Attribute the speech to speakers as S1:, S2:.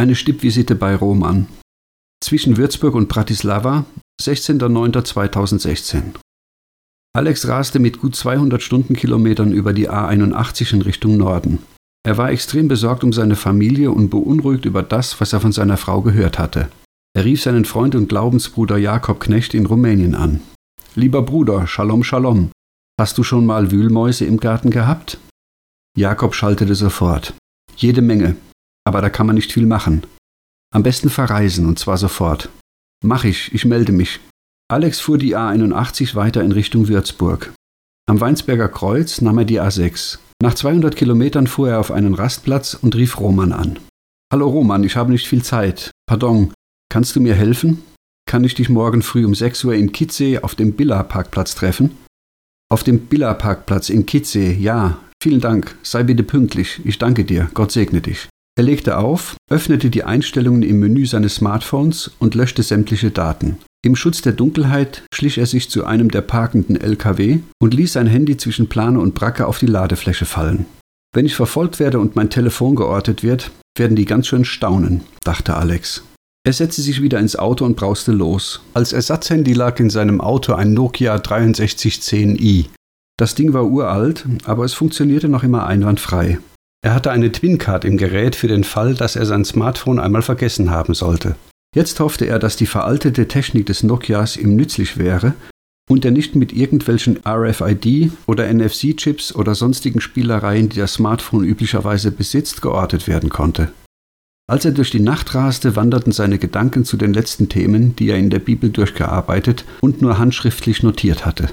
S1: Eine Stippvisite bei Roman. Zwischen Würzburg und Bratislava, 16.09.2016. Alex raste mit gut 200 Stundenkilometern über die A81 in Richtung Norden. Er war extrem besorgt um seine Familie und beunruhigt über das, was er von seiner Frau gehört hatte. Er rief seinen Freund und Glaubensbruder Jakob Knecht in Rumänien an. Lieber Bruder, Shalom, Shalom. Hast du schon mal Wühlmäuse im Garten gehabt? Jakob schaltete sofort. Jede Menge. Aber da kann man nicht viel machen. Am besten verreisen, und zwar sofort. Mach ich, ich melde mich. Alex fuhr die A81 weiter in Richtung Würzburg. Am Weinsberger Kreuz nahm er die A6. Nach 200 Kilometern fuhr er auf einen Rastplatz und rief Roman an. Hallo Roman, ich habe nicht viel Zeit. Pardon, kannst du mir helfen? Kann ich dich morgen früh um 6 Uhr in Kitzee auf dem Billa-Parkplatz treffen? Auf dem Billa-Parkplatz in Kitzee, ja. Vielen Dank. Sei bitte pünktlich. Ich danke dir. Gott segne dich. Er legte auf, öffnete die Einstellungen im Menü seines Smartphones und löschte sämtliche Daten. Im Schutz der Dunkelheit schlich er sich zu einem der parkenden LKW und ließ sein Handy zwischen Plane und Bracke auf die Ladefläche fallen. Wenn ich verfolgt werde und mein Telefon geortet wird, werden die ganz schön staunen, dachte Alex. Er setzte sich wieder ins Auto und brauste los. Als Ersatzhandy lag in seinem Auto ein Nokia 6310i. Das Ding war uralt, aber es funktionierte noch immer einwandfrei. Er hatte eine Twin-Card im Gerät für den Fall, dass er sein Smartphone einmal vergessen haben sollte. Jetzt hoffte er, dass die veraltete Technik des Nokias ihm nützlich wäre und er nicht mit irgendwelchen RFID oder NFC-Chips oder sonstigen Spielereien, die das Smartphone üblicherweise besitzt, geortet werden konnte. Als er durch die Nacht raste, wanderten seine Gedanken zu den letzten Themen, die er in der Bibel durchgearbeitet und nur handschriftlich notiert hatte.